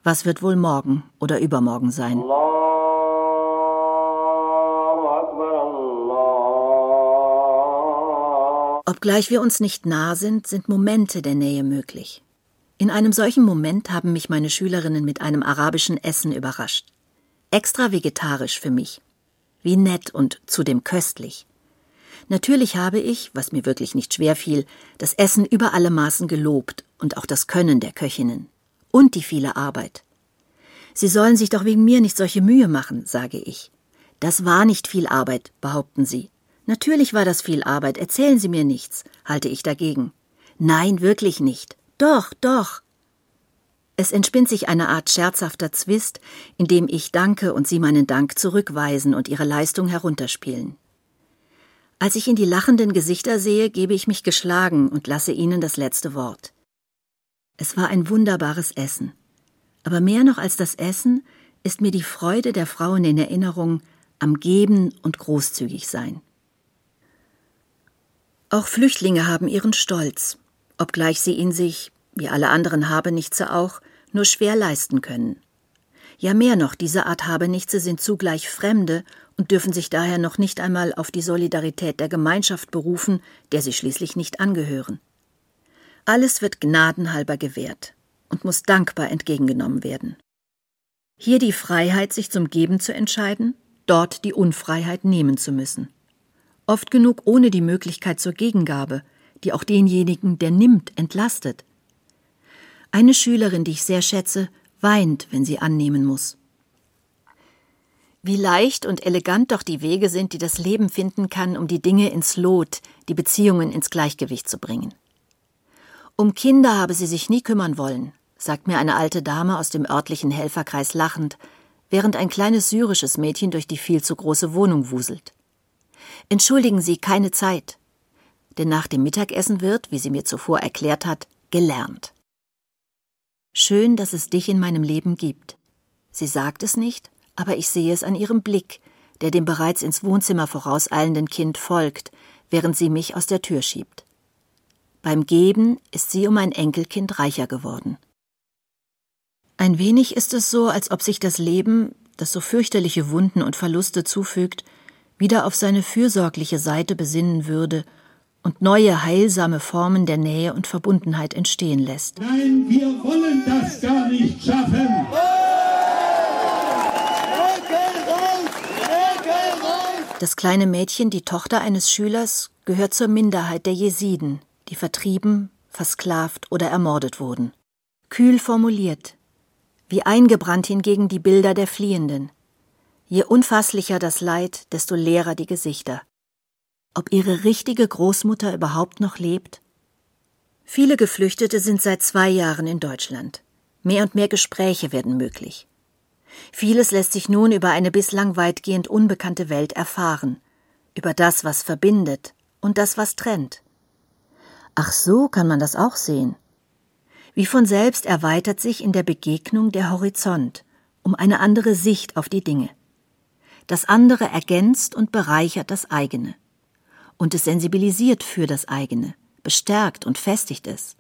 D: Was wird wohl morgen oder übermorgen sein? Obgleich wir uns nicht nah sind, sind Momente der Nähe möglich. In einem solchen Moment haben mich meine Schülerinnen mit einem arabischen Essen überrascht. Extra vegetarisch für mich. Wie nett und zudem köstlich. Natürlich habe ich, was mir wirklich nicht schwer fiel, das Essen über alle Maßen gelobt und auch das Können der Köchinnen. Und die viele Arbeit. Sie sollen sich doch wegen mir nicht solche Mühe machen, sage ich. Das war nicht viel Arbeit, behaupten sie. Natürlich war das viel Arbeit, erzählen Sie mir nichts, halte ich dagegen. Nein, wirklich nicht. Doch, doch. Es entspinnt sich eine Art scherzhafter Zwist, in dem ich danke und Sie meinen Dank zurückweisen und Ihre Leistung herunterspielen. Als ich in die lachenden Gesichter sehe, gebe ich mich geschlagen und lasse ihnen das letzte Wort. Es war ein wunderbares Essen. Aber mehr noch als das Essen ist mir die Freude der Frauen in Erinnerung am Geben und großzügig sein. Auch Flüchtlinge haben ihren Stolz, obgleich sie ihn sich, wie alle anderen Habenichtse auch, nur schwer leisten können. Ja mehr noch, diese Art Habenichtse sind zugleich Fremde und dürfen sich daher noch nicht einmal auf die Solidarität der Gemeinschaft berufen, der sie schließlich nicht angehören. Alles wird gnadenhalber gewährt und muss dankbar entgegengenommen werden. Hier die Freiheit, sich zum Geben zu entscheiden, dort die Unfreiheit nehmen zu müssen. Oft genug ohne die Möglichkeit zur Gegengabe, die auch denjenigen, der nimmt, entlastet. Eine Schülerin, die ich sehr schätze, weint, wenn sie annehmen muss. Wie leicht und elegant doch die Wege sind, die das Leben finden kann, um die Dinge ins Lot, die Beziehungen ins Gleichgewicht zu bringen. Um Kinder habe sie sich nie kümmern wollen, sagt mir eine alte Dame aus dem örtlichen Helferkreis lachend, während ein kleines syrisches Mädchen durch die viel zu große Wohnung wuselt. Entschuldigen Sie keine Zeit, denn nach dem Mittagessen wird, wie sie mir zuvor erklärt hat, gelernt. Schön, dass es dich in meinem Leben gibt. Sie sagt es nicht, aber ich sehe es an ihrem Blick, der dem bereits ins Wohnzimmer vorauseilenden Kind folgt, während sie mich aus der Tür schiebt. Beim Geben ist sie um ein Enkelkind reicher geworden. Ein wenig ist es so, als ob sich das Leben, das so fürchterliche Wunden und Verluste zufügt, wieder auf seine fürsorgliche Seite besinnen würde und neue heilsame Formen der Nähe und Verbundenheit entstehen lässt.
C: Nein, wir wollen das gar nicht schaffen.
D: Das kleine Mädchen, die Tochter eines Schülers, gehört zur Minderheit der Jesiden, die vertrieben, versklavt oder ermordet wurden. Kühl formuliert, wie eingebrannt hingegen die Bilder der Fliehenden. Je unfasslicher das Leid, desto leerer die Gesichter. Ob ihre richtige Großmutter überhaupt noch lebt? Viele Geflüchtete sind seit zwei Jahren in Deutschland. Mehr und mehr Gespräche werden möglich. Vieles lässt sich nun über eine bislang weitgehend unbekannte Welt erfahren, über das, was verbindet und das, was trennt. Ach so kann man das auch sehen. Wie von selbst erweitert sich in der Begegnung der Horizont um eine andere Sicht auf die Dinge. Das andere ergänzt und bereichert das eigene. Und es sensibilisiert für das eigene, bestärkt und festigt es.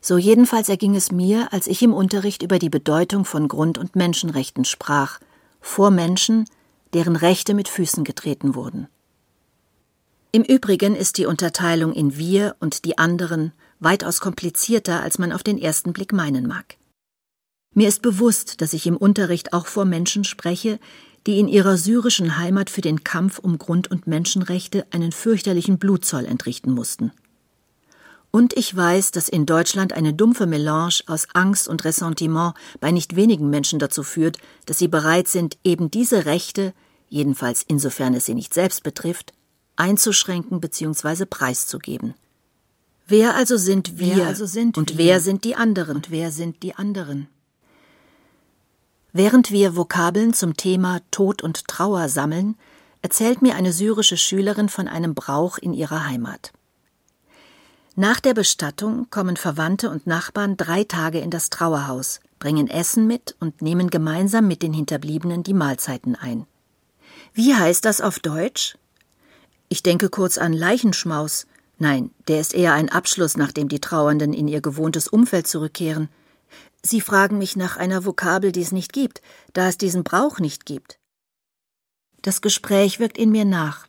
D: So jedenfalls erging es mir, als ich im Unterricht über die Bedeutung von Grund- und Menschenrechten sprach, vor Menschen, deren Rechte mit Füßen getreten wurden. Im Übrigen ist die Unterteilung in wir und die anderen weitaus komplizierter, als man auf den ersten Blick meinen mag. Mir ist bewusst, dass ich im Unterricht auch vor Menschen spreche, die in ihrer syrischen Heimat für den Kampf um Grund- und Menschenrechte einen fürchterlichen Blutzoll entrichten mussten. Und ich weiß, dass in Deutschland eine dumpfe Melange aus Angst und Ressentiment bei nicht wenigen Menschen dazu führt, dass sie bereit sind, eben diese Rechte, jedenfalls insofern es sie nicht selbst betrifft, einzuschränken bzw. preiszugeben. Wer also sind wir
E: Wer also sind
D: und
E: wir?
D: wer sind die anderen?
E: Und wer sind die anderen?
D: Während wir Vokabeln zum Thema Tod und Trauer sammeln, erzählt mir eine syrische Schülerin von einem Brauch in ihrer Heimat. Nach der Bestattung kommen Verwandte und Nachbarn drei Tage in das Trauerhaus, bringen Essen mit und nehmen gemeinsam mit den Hinterbliebenen die Mahlzeiten ein. Wie heißt das auf Deutsch? Ich denke kurz an Leichenschmaus. Nein, der ist eher ein Abschluss, nachdem die Trauernden in ihr gewohntes Umfeld zurückkehren. Sie fragen mich nach einer Vokabel, die es nicht gibt, da es diesen Brauch nicht gibt. Das Gespräch wirkt in mir nach.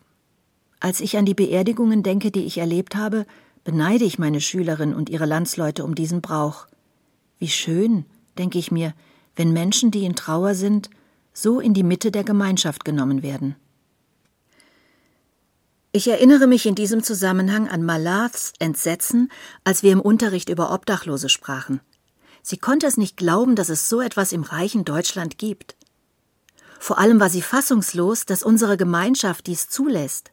D: Als ich an die Beerdigungen denke, die ich erlebt habe, beneide ich meine Schülerin und ihre Landsleute um diesen Brauch. Wie schön, denke ich mir, wenn Menschen, die in Trauer sind, so in die Mitte der Gemeinschaft genommen werden. Ich erinnere mich in diesem Zusammenhang an Malaths Entsetzen, als wir im Unterricht über Obdachlose sprachen. Sie konnte es nicht glauben, dass es so etwas im reichen Deutschland gibt. Vor allem war sie fassungslos, dass unsere Gemeinschaft dies zulässt.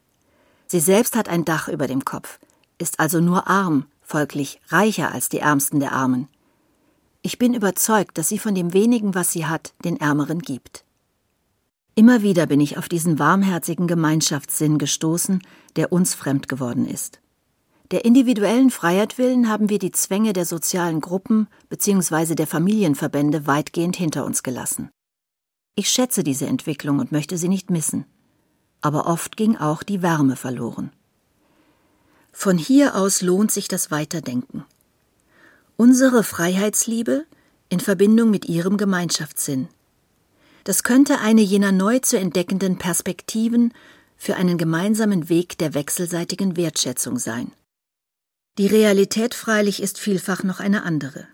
D: Sie selbst hat ein Dach über dem Kopf, ist also nur arm, folglich reicher als die Ärmsten der Armen. Ich bin überzeugt, dass sie von dem wenigen, was sie hat, den Ärmeren gibt. Immer wieder bin ich auf diesen warmherzigen Gemeinschaftssinn gestoßen, der uns fremd geworden ist. Der individuellen Freiheit willen haben wir die Zwänge der sozialen Gruppen bzw. der Familienverbände weitgehend hinter uns gelassen. Ich schätze diese Entwicklung und möchte sie nicht missen. Aber oft ging auch die Wärme verloren. Von hier aus lohnt sich das Weiterdenken. Unsere Freiheitsliebe in Verbindung mit ihrem Gemeinschaftssinn. Das könnte eine jener neu zu entdeckenden Perspektiven für einen gemeinsamen Weg der wechselseitigen Wertschätzung sein. Die Realität freilich ist vielfach noch eine andere.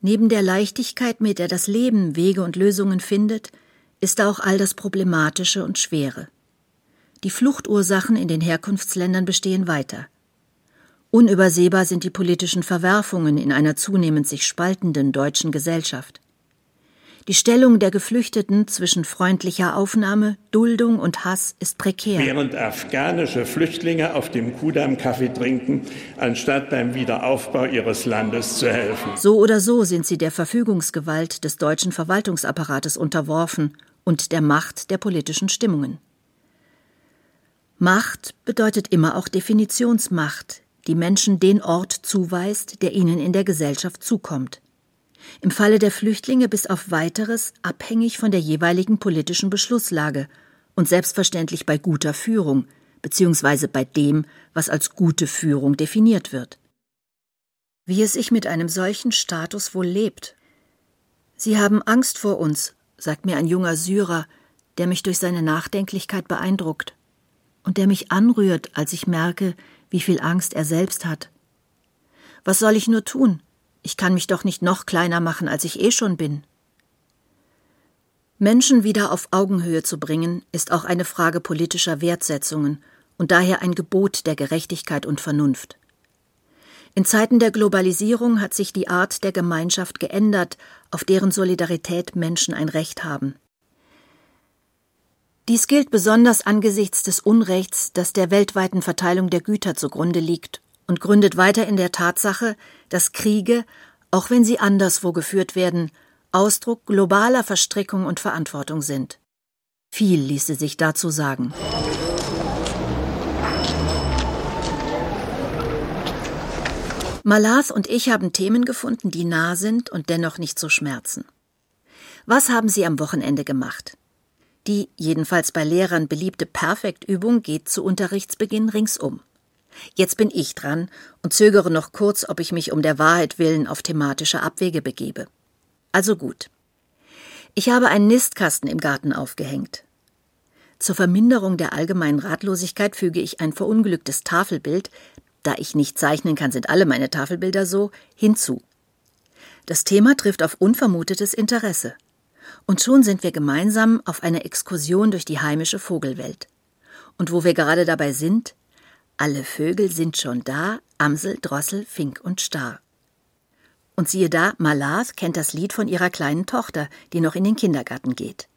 D: Neben der Leichtigkeit, mit der das Leben Wege und Lösungen findet, ist auch all das Problematische und Schwere. Die Fluchtursachen in den Herkunftsländern bestehen weiter. Unübersehbar sind die politischen Verwerfungen in einer zunehmend sich spaltenden deutschen Gesellschaft. Die Stellung der Geflüchteten zwischen freundlicher Aufnahme, Duldung und Hass ist prekär.
F: Während afghanische Flüchtlinge auf dem Kudamm Kaffee trinken, anstatt beim Wiederaufbau ihres Landes zu helfen.
D: So oder so sind sie der Verfügungsgewalt des deutschen Verwaltungsapparates unterworfen und der Macht der politischen Stimmungen. Macht bedeutet immer auch Definitionsmacht, die Menschen den Ort zuweist, der ihnen in der Gesellschaft zukommt. Im Falle der Flüchtlinge bis auf weiteres abhängig von der jeweiligen politischen Beschlusslage und selbstverständlich bei guter Führung, beziehungsweise bei dem, was als gute Führung definiert wird. Wie es sich mit einem solchen Status wohl lebt. Sie haben Angst vor uns, sagt mir ein junger Syrer, der mich durch seine Nachdenklichkeit beeindruckt und der mich anrührt, als ich merke, wie viel Angst er selbst hat. Was soll ich nur tun? Ich kann mich doch nicht noch kleiner machen, als ich eh schon bin. Menschen wieder auf Augenhöhe zu bringen, ist auch eine Frage politischer Wertsetzungen und daher ein Gebot der Gerechtigkeit und Vernunft. In Zeiten der Globalisierung hat sich die Art der Gemeinschaft geändert, auf deren Solidarität Menschen ein Recht haben. Dies gilt besonders angesichts des Unrechts, das der weltweiten Verteilung der Güter zugrunde liegt und gründet weiter in der Tatsache, dass Kriege, auch wenn sie anderswo geführt werden, Ausdruck globaler Verstrickung und Verantwortung sind. Viel ließe sich dazu sagen. Malath und ich haben Themen gefunden, die nah sind und dennoch nicht so schmerzen. Was haben Sie am Wochenende gemacht? Die, jedenfalls bei Lehrern beliebte Perfektübung geht zu Unterrichtsbeginn ringsum. Jetzt bin ich dran und zögere noch kurz, ob ich mich um der Wahrheit willen auf thematische Abwege begebe. Also gut. Ich habe einen Nistkasten im Garten aufgehängt. Zur Verminderung der allgemeinen Ratlosigkeit füge ich ein verunglücktes Tafelbild, da ich nicht zeichnen kann, sind alle meine Tafelbilder so, hinzu. Das Thema trifft auf unvermutetes Interesse. Und schon sind wir gemeinsam auf einer Exkursion durch die heimische Vogelwelt. Und wo wir gerade dabei sind, alle Vögel sind schon da, Amsel, Drossel, Fink und Star. Und siehe da, Malath kennt das Lied von ihrer kleinen Tochter, die noch in den Kindergarten geht.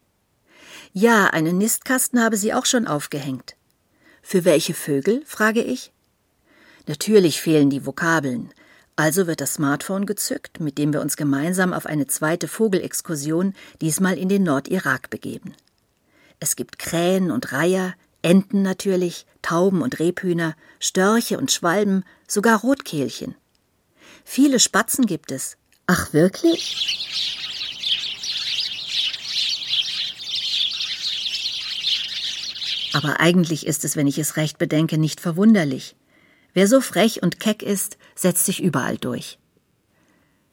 D: Ja, einen Nistkasten habe sie auch schon aufgehängt. Für welche Vögel? frage ich. Natürlich fehlen die Vokabeln. Also wird das Smartphone gezückt, mit dem wir uns gemeinsam auf eine zweite Vogelexkursion, diesmal in den Nordirak, begeben. Es gibt Krähen und Reiher, Enten natürlich, Tauben und Rebhühner, Störche und Schwalben, sogar Rotkehlchen. Viele Spatzen gibt es. Ach wirklich? Aber eigentlich ist es, wenn ich es recht bedenke, nicht verwunderlich. Wer so frech und keck ist, setzt sich überall durch.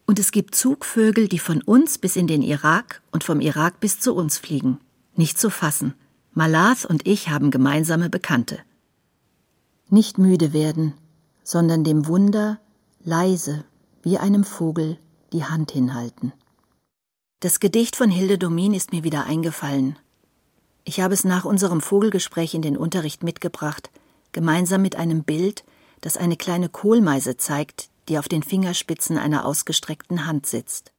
D: Und es gibt Zugvögel, die von uns bis in den Irak und vom Irak bis zu uns fliegen. Nicht zu fassen. Malath und ich haben gemeinsame Bekannte. Nicht müde werden, sondern dem Wunder leise, wie einem Vogel, die Hand hinhalten. Das Gedicht von Hilde Domin ist mir wieder eingefallen. Ich habe es nach unserem Vogelgespräch in den Unterricht mitgebracht, gemeinsam mit einem Bild, das eine kleine Kohlmeise zeigt, die auf den Fingerspitzen einer ausgestreckten Hand sitzt.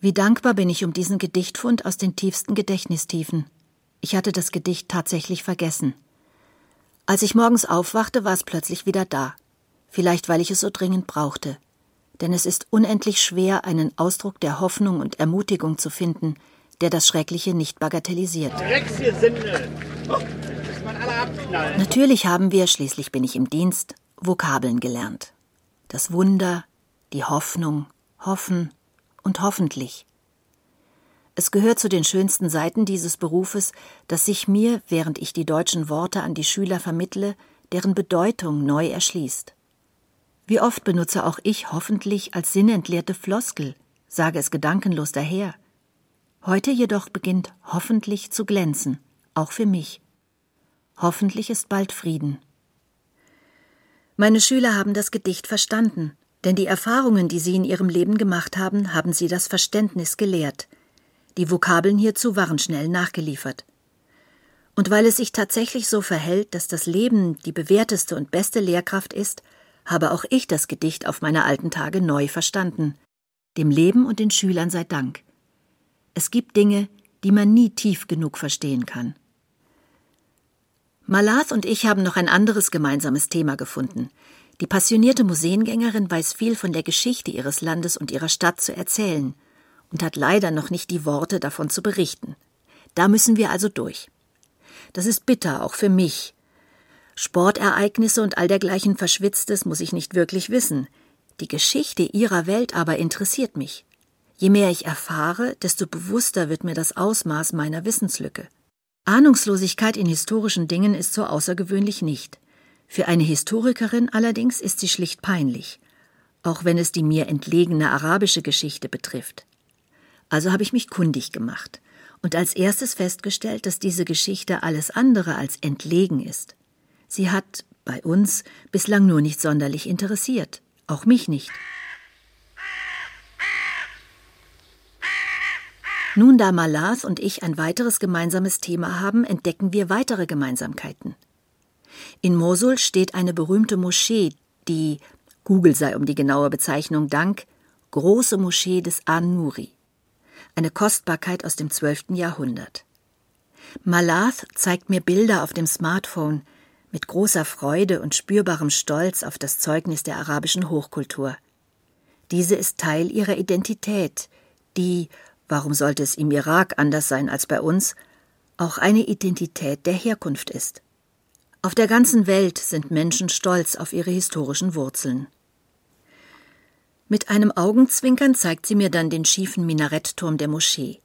D: Wie dankbar bin ich um diesen Gedichtfund aus den tiefsten Gedächtnistiefen. Ich hatte das Gedicht tatsächlich vergessen. Als ich morgens aufwachte, war es plötzlich wieder da. Vielleicht weil ich es so dringend brauchte. Denn es ist unendlich schwer, einen Ausdruck der Hoffnung und Ermutigung zu finden, der das Schreckliche nicht bagatellisiert. Natürlich haben wir, schließlich bin ich im Dienst, Vokabeln gelernt. Das Wunder, die Hoffnung, hoffen und hoffentlich. Es gehört zu den schönsten Seiten dieses Berufes, dass sich mir, während ich die deutschen Worte an die Schüler vermittle, deren Bedeutung neu erschließt. Wie oft benutze auch ich hoffentlich als sinnentleerte Floskel, sage es gedankenlos daher. Heute jedoch beginnt hoffentlich zu glänzen, auch für mich. Hoffentlich ist bald Frieden. Meine Schüler haben das Gedicht verstanden, denn die Erfahrungen, die sie in ihrem Leben gemacht haben, haben sie das Verständnis gelehrt – die Vokabeln hierzu waren schnell nachgeliefert. Und weil es sich tatsächlich so verhält, dass das Leben die bewährteste und beste Lehrkraft ist, habe auch ich das Gedicht auf meine alten Tage neu verstanden. Dem Leben und den Schülern sei Dank. Es gibt Dinge, die man nie tief genug verstehen kann. Malath und ich haben noch ein anderes gemeinsames Thema gefunden. Die passionierte Museengängerin weiß viel von der Geschichte ihres Landes und ihrer Stadt zu erzählen – und hat leider noch nicht die Worte davon zu berichten. Da müssen wir also durch. Das ist bitter, auch für mich. Sportereignisse und all dergleichen Verschwitztes muss ich nicht wirklich wissen. Die Geschichte ihrer Welt aber interessiert mich. Je mehr ich erfahre, desto bewusster wird mir das Ausmaß meiner Wissenslücke. Ahnungslosigkeit in historischen Dingen ist so außergewöhnlich nicht. Für eine Historikerin allerdings ist sie schlicht peinlich, auch wenn es die mir entlegene arabische Geschichte betrifft. Also habe ich mich kundig gemacht und als erstes festgestellt, dass diese Geschichte alles andere als entlegen ist. Sie hat bei uns bislang nur nicht sonderlich interessiert, auch mich nicht. Nun, da Malas und ich ein weiteres gemeinsames Thema haben, entdecken wir weitere Gemeinsamkeiten. In Mosul steht eine berühmte Moschee, die, Google sei um die genaue Bezeichnung Dank, Große Moschee des An-Nuri eine Kostbarkeit aus dem 12. Jahrhundert. Malath zeigt mir Bilder auf dem Smartphone mit großer Freude und spürbarem Stolz auf das Zeugnis der arabischen Hochkultur. Diese ist Teil ihrer Identität, die, warum sollte es im Irak anders sein als bei uns, auch eine Identität der Herkunft ist. Auf der ganzen Welt sind Menschen stolz auf ihre historischen Wurzeln. Mit einem Augenzwinkern zeigt sie mir dann den schiefen Minarettturm der Moschee.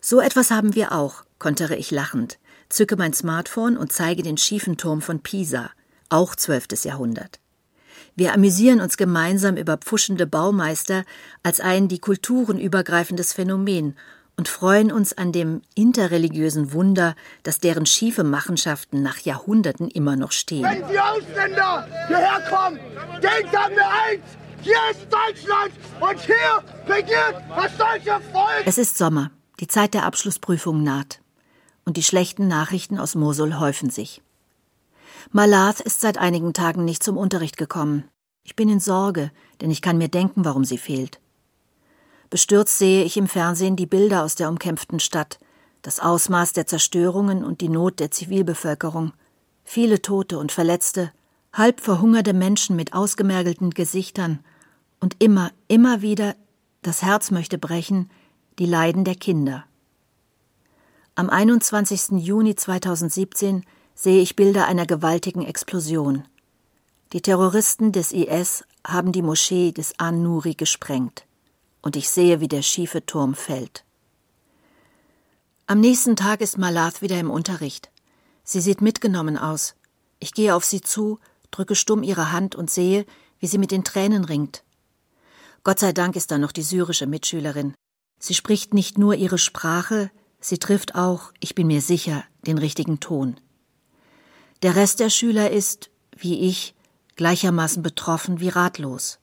D: So etwas haben wir auch, kontere ich lachend, zücke mein Smartphone und zeige den schiefen Turm von Pisa, auch zwölftes Jahrhundert. Wir amüsieren uns gemeinsam über pfuschende Baumeister als ein die Kulturen übergreifendes Phänomen und freuen uns an dem interreligiösen Wunder, dass deren schiefe Machenschaften nach Jahrhunderten immer noch stehen.
L: Wenn die Ausländer hierher kommen, denkt an mir eins, hier ist Deutschland und hier regiert das deutsche Volk.
D: Es ist Sommer, die Zeit der Abschlussprüfung naht. Und die schlechten Nachrichten aus Mosul häufen sich. Malath ist seit einigen Tagen nicht zum Unterricht gekommen. Ich bin in Sorge, denn ich kann mir denken, warum sie fehlt. Bestürzt sehe ich im Fernsehen die Bilder aus der umkämpften Stadt, das Ausmaß der Zerstörungen und die Not der Zivilbevölkerung, viele Tote und Verletzte, halb verhungerte Menschen mit ausgemergelten Gesichtern und immer, immer wieder, das Herz möchte brechen, die Leiden der Kinder. Am 21. Juni 2017 sehe ich Bilder einer gewaltigen Explosion. Die Terroristen des IS haben die Moschee des An-Nuri gesprengt und ich sehe, wie der schiefe Turm fällt. Am nächsten Tag ist Malath wieder im Unterricht. Sie sieht mitgenommen aus. Ich gehe auf sie zu, drücke stumm ihre Hand und sehe, wie sie mit den Tränen ringt. Gott sei Dank ist da noch die syrische Mitschülerin. Sie spricht nicht nur ihre Sprache, sie trifft auch, ich bin mir sicher, den richtigen Ton. Der Rest der Schüler ist, wie ich, gleichermaßen betroffen wie ratlos.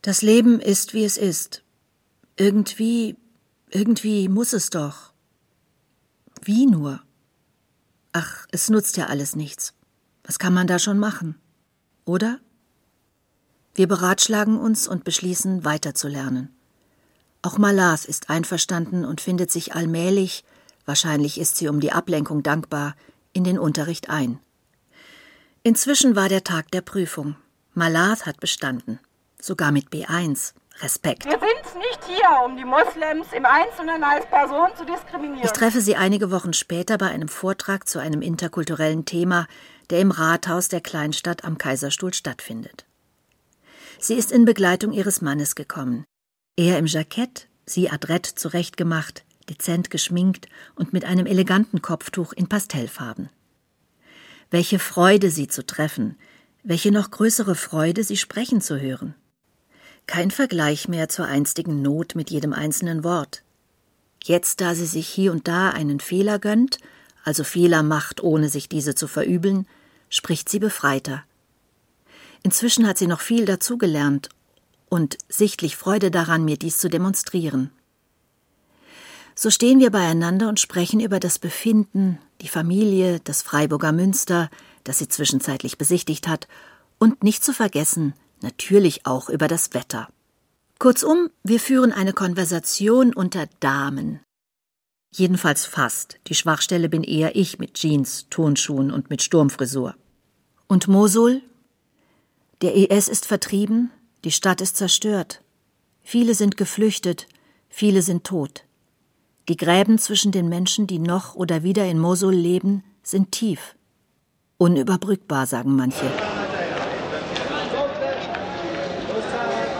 D: Das Leben ist, wie es ist. Irgendwie, irgendwie muss es doch. Wie nur? Ach, es nutzt ja alles nichts. Was kann man da schon machen? Oder? Wir beratschlagen uns und beschließen, weiterzulernen. Auch Malath ist einverstanden und findet sich allmählich, wahrscheinlich ist sie um die Ablenkung dankbar, in den Unterricht ein. Inzwischen war der Tag der Prüfung. Malath hat bestanden sogar mit B1. Respekt.
H: Wir sind nicht hier, um die Moslems im Einzelnen als Person zu diskriminieren.
D: Ich treffe sie einige Wochen später bei einem Vortrag zu einem interkulturellen Thema, der im Rathaus der Kleinstadt am Kaiserstuhl stattfindet. Sie ist in Begleitung ihres Mannes gekommen. Er im Jackett, sie adrett zurechtgemacht, dezent geschminkt und mit einem eleganten Kopftuch in Pastellfarben. Welche Freude, sie zu treffen, welche noch größere Freude, sie sprechen zu hören. Kein Vergleich mehr zur einstigen Not mit jedem einzelnen Wort. Jetzt, da sie sich hier und da einen Fehler gönnt, also Fehler macht, ohne sich diese zu verübeln, spricht sie befreiter. Inzwischen hat sie noch viel dazugelernt und sichtlich Freude daran, mir dies zu demonstrieren. So stehen wir beieinander und sprechen über das Befinden, die Familie, das Freiburger Münster, das sie zwischenzeitlich besichtigt hat, und nicht zu vergessen, natürlich auch über das Wetter. Kurzum, wir führen eine Konversation unter Damen. Jedenfalls fast. Die Schwachstelle bin eher ich mit Jeans, Turnschuhen und mit Sturmfrisur. Und Mosul? Der IS ist vertrieben, die Stadt ist zerstört. Viele sind geflüchtet, viele sind tot. Die Gräben zwischen den Menschen, die noch oder wieder in Mosul leben, sind tief. Unüberbrückbar, sagen manche.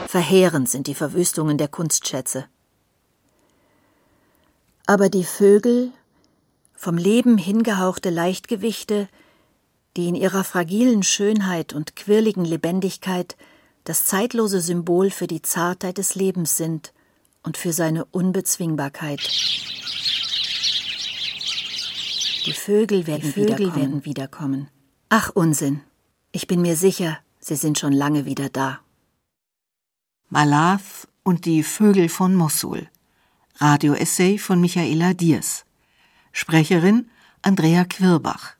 D: Verheerend sind die Verwüstungen der Kunstschätze. Aber die Vögel, vom Leben hingehauchte Leichtgewichte, die in ihrer fragilen Schönheit und quirligen Lebendigkeit das zeitlose Symbol für die Zartheit des Lebens sind und für seine Unbezwingbarkeit. Die Vögel werden, die Vögel wiederkommen. werden wiederkommen. Ach Unsinn. Ich bin mir sicher, sie sind schon lange wieder da.
M: Malath und die Vögel von Mossul. Radioessay von Michaela Diers. Sprecherin Andrea Quirbach.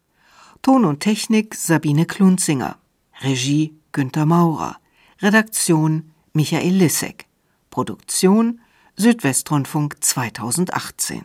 M: Ton und Technik Sabine Klunzinger. Regie Günter Maurer. Redaktion Michael Lissek. Produktion Südwestrundfunk 2018.